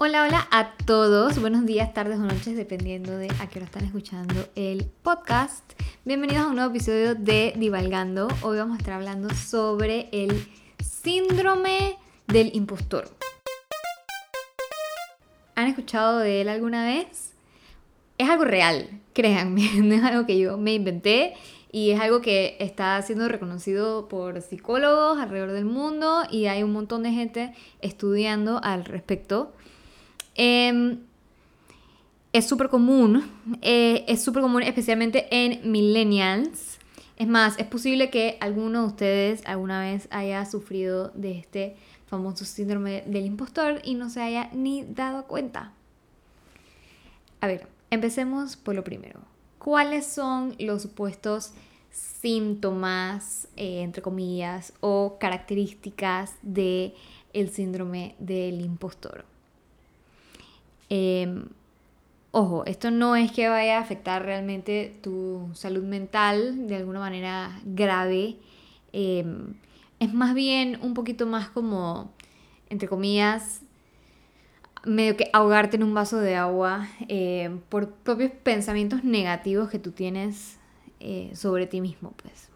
Hola, hola a todos. Buenos días, tardes o noches, dependiendo de a qué hora están escuchando el podcast. Bienvenidos a un nuevo episodio de Divalgando. Hoy vamos a estar hablando sobre el síndrome del impostor. ¿Han escuchado de él alguna vez? Es algo real, créanme, no es algo que yo me inventé y es algo que está siendo reconocido por psicólogos alrededor del mundo y hay un montón de gente estudiando al respecto. Em, es súper común, eh, es súper común especialmente en millennials. Es más, es posible que alguno de ustedes alguna vez haya sufrido de este famoso síndrome del impostor y no se haya ni dado cuenta. A ver, empecemos por lo primero. ¿Cuáles son los supuestos síntomas, eh, entre comillas, o características de el síndrome del impostor? Em, ojo, esto no es que vaya a afectar realmente tu salud mental de alguna manera grave. Em, es más bien un poquito más como, entre comillas, medio que ahogarte en un vaso de agua em, por propios pensamientos negativos que tú tienes eh, sobre ti mismo, pues.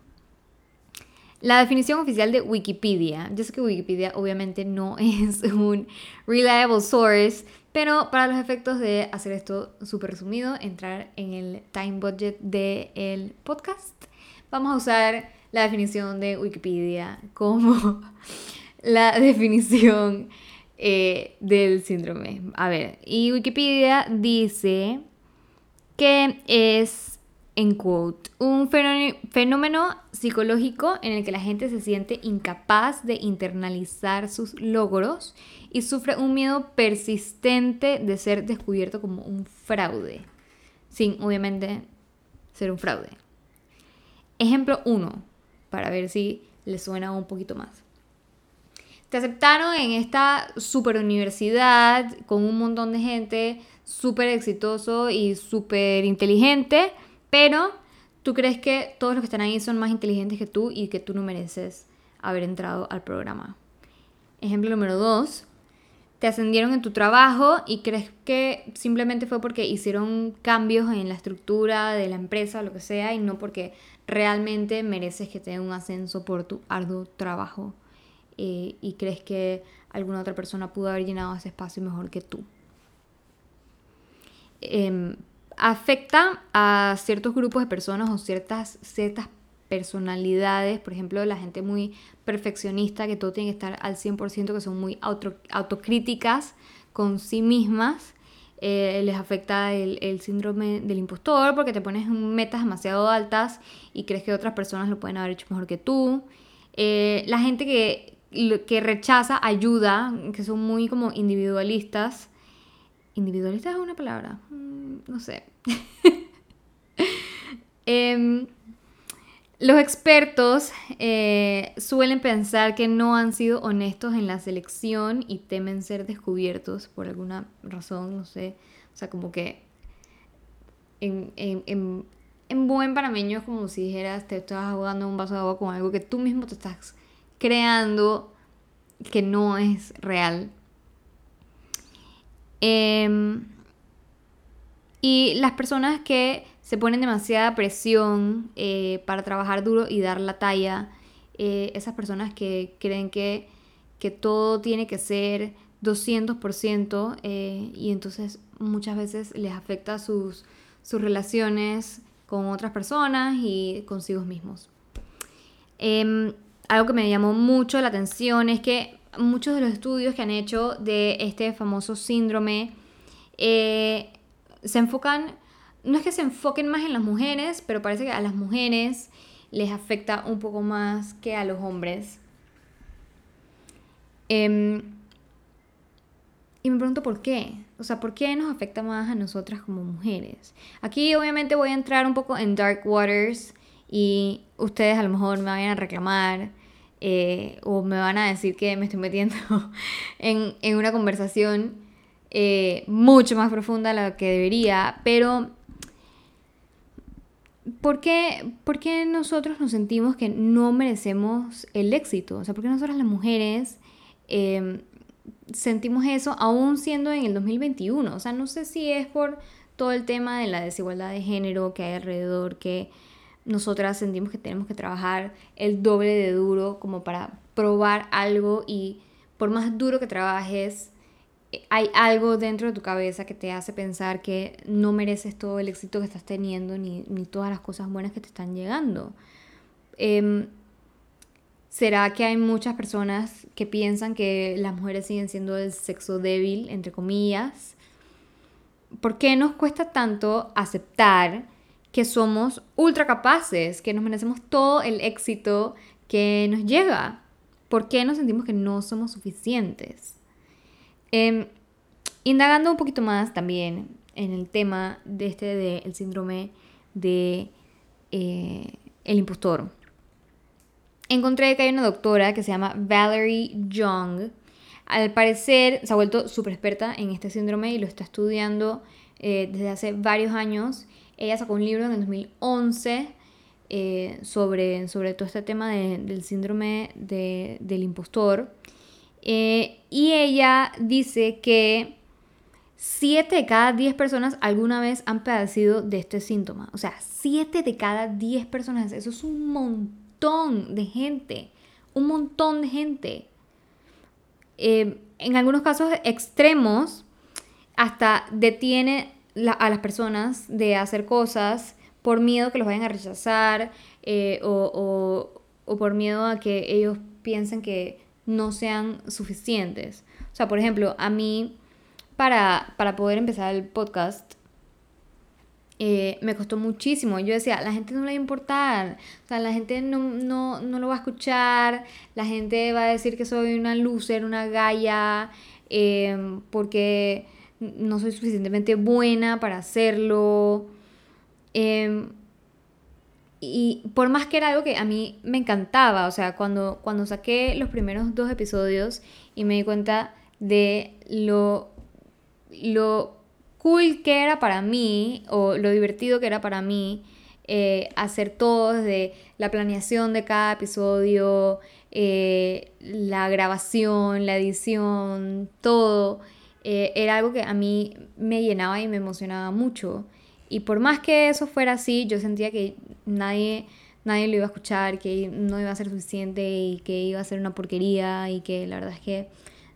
La definición oficial de Wikipedia. Yo sé que Wikipedia obviamente no es un reliable source, pero para los efectos de hacer esto súper resumido, entrar en el time budget del podcast, vamos a usar la definición de Wikipedia como la definición eh, del síndrome. A ver, y Wikipedia dice que es en quote, un fenómeno psicológico en el que la gente se siente incapaz de internalizar sus logros y sufre un miedo persistente de ser descubierto como un fraude, sin obviamente ser un fraude. Ejemplo 1, para ver si le suena un poquito más. Te aceptaron en esta super universidad con un montón de gente súper exitoso y súper inteligente pero tú crees que todos los que están ahí son más inteligentes que tú y que tú no mereces haber entrado al programa. Ejemplo número dos, te ascendieron en tu trabajo y crees que simplemente fue porque hicieron cambios en la estructura de la empresa o lo que sea y no porque realmente mereces que te den un ascenso por tu arduo trabajo eh, y crees que alguna otra persona pudo haber llenado ese espacio mejor que tú. Em, afecta a ciertos grupos de personas o ciertas, ciertas personalidades, por ejemplo, la gente muy perfeccionista, que todo tiene que estar al 100%, que son muy autocríticas con sí mismas, eh, les afecta el, síndrome del impostor porque te pones metas demasiado altas y crees que otras personas lo pueden haber hecho mejor que tú. Eh, la gente que, que rechaza ayuda, que son muy como individualistas, ¿Individualista es una palabra? No sé. Em, los expertos eh, suelen pensar que no han sido honestos en la selección y temen ser descubiertos por alguna razón, no sé. O sea, como que en, en buen panameño es como si dijeras te estás jugando un vaso de agua con algo que tú mismo te estás creando que no es real. Em, y las personas que se ponen demasiada presión eh, para trabajar duro y dar la talla, eh, esas personas que creen que, todo tiene que ser 200% eh, y entonces muchas veces les afecta sus, sus relaciones con otras personas y consigo mismos. Em, algo que me llamó mucho la atención es que muchos de los estudios que han hecho de este famoso síndrome eh, se enfocan, no es que se enfoquen más en las mujeres, pero parece que a las mujeres les afecta un poco más que a los hombres. Em, y me pregunto por qué. O sea, ¿por qué nos afecta más a nosotras como mujeres? Aquí obviamente voy a entrar un poco en dark waters y ustedes a lo mejor me vayan a reclamar eh, o me van a decir que me estoy metiendo en, una conversación eh, mucho más profunda de lo que debería, pero ¿por qué, ¿por qué, nosotros nos sentimos que no merecemos el éxito? O sea, ¿por qué nosotras las mujeres em, sentimos eso aún siendo en el 2021. O sea, no sé si es por todo el tema de la desigualdad de género que hay alrededor, que nosotras sentimos que tenemos que trabajar el doble de duro como para probar algo y por más duro que trabajes, hay algo dentro de tu cabeza que te hace pensar que no mereces todo el éxito que estás teniendo ni, todas las cosas buenas que te están llegando. Em, ¿Será que hay muchas personas que piensan que las mujeres siguen siendo el sexo débil, entre comillas? ¿Por qué nos cuesta tanto aceptar que somos ultra capaces, que nos merecemos todo el éxito que nos llega? ¿Por qué nos sentimos que no somos suficientes? Em, indagando un poquito más también en el tema de este del síndrome de eh, el impostor encontré que hay una doctora que se llama Valerie Young. Al parecer se ha vuelto súper experta en este síndrome y lo está estudiando eh, desde hace varios años. Ella sacó un libro en el 2011 eh, sobre, sobre todo este tema del síndrome del impostor. Eh, y ella dice que 7 de cada 10 personas alguna vez han padecido de este síntoma. O sea, 7 de cada 10 personas. Eso es un montón de gente, un montón de gente. Eh, en algunos casos extremos, hasta detiene a las personas de hacer cosas por miedo que los vayan a rechazar eh, o, por miedo a que ellos piensen que no sean suficientes. O sea, por ejemplo, a mí, para, para poder empezar el podcast, eh, me costó muchísimo. Yo decía, la gente no le va a importar, o sea, la gente no, no, no, lo va a escuchar, la gente va a decir que soy una loser, una gaya, em, porque no soy suficientemente buena para hacerlo. Em, y por más que era algo que a mí me encantaba, o sea, cuando, cuando saqué los primeros dos episodios y me di cuenta de lo, lo cool que era para mí, o lo divertido que era para mí, eh, hacer todo desde la planeación de cada episodio, eh, la grabación, la edición, todo, eh, era algo que a mí me llenaba y me emocionaba mucho. Y por más que eso fuera así, yo sentía que nadie, nadie lo iba a escuchar, que no iba a ser suficiente y que iba a ser una porquería y que la verdad es que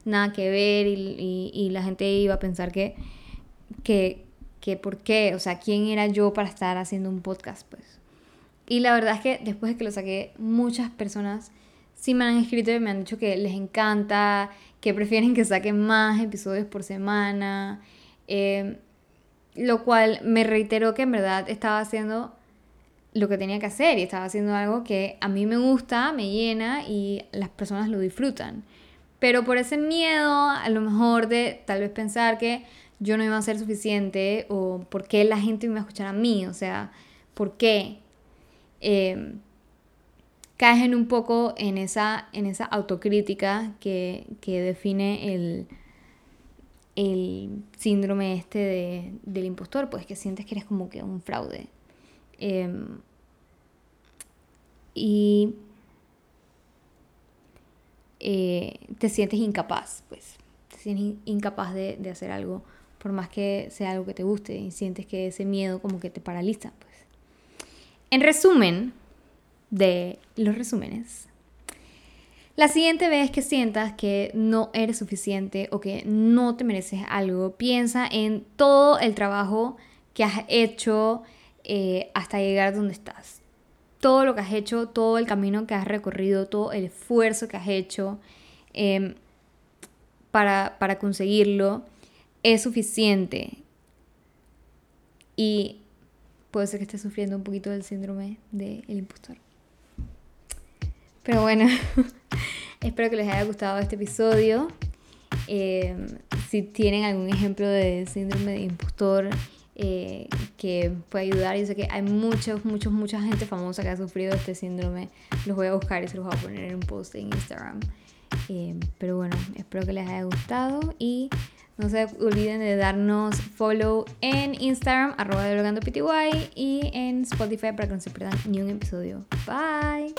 nada que ver y la gente iba a pensar que que, que por qué, o sea, quién era yo para estar haciendo un podcast, pues. Y la verdad es que después de que lo saqué, muchas personas sí me han escrito y me han dicho que les encanta, que prefieren que saque más episodios por semana, eh, lo cual me reiteró que en verdad estaba haciendo lo que tenía que hacer y estaba haciendo algo que a mí me gusta, me llena y las personas lo disfrutan. Pero por ese miedo, a lo mejor de tal vez pensar que yo no iba a ser suficiente o por qué la gente me iba a escuchar a mí, o sea, por qué. Eh, un poco en esa, en esa autocrítica que, define el, el síndrome este del impostor, pues que sientes que eres como que un fraude. Em, y eh, te sientes incapaz, pues, te sientes incapaz de, de hacer algo por más que sea algo que te guste y sientes que ese miedo como que te paraliza. Pues. En resumen de los resúmenes, la siguiente vez que sientas que no eres suficiente o que no te mereces algo, piensa en todo el trabajo que has hecho eh, hasta llegar donde estás. Todo lo que has hecho, todo el camino que has recorrido, todo el esfuerzo que has hecho em, para, para conseguirlo es suficiente. Y puede ser que esté sufriendo un poquito del síndrome del impostor. Pero bueno, espero que les haya gustado este episodio. Em, si tienen algún ejemplo de síndrome de impostor eh, que puede ayudar, yo sé que hay muchos, muchos, mucha gente famosa que ha sufrido este síndrome. Los voy a buscar y se los voy a poner en un post en Instagram. Em, pero bueno, espero que les haya gustado y no se olviden de darnos follow en Instagram, arroba pty y en Spotify para que no se pierdan ni un episodio. Bye.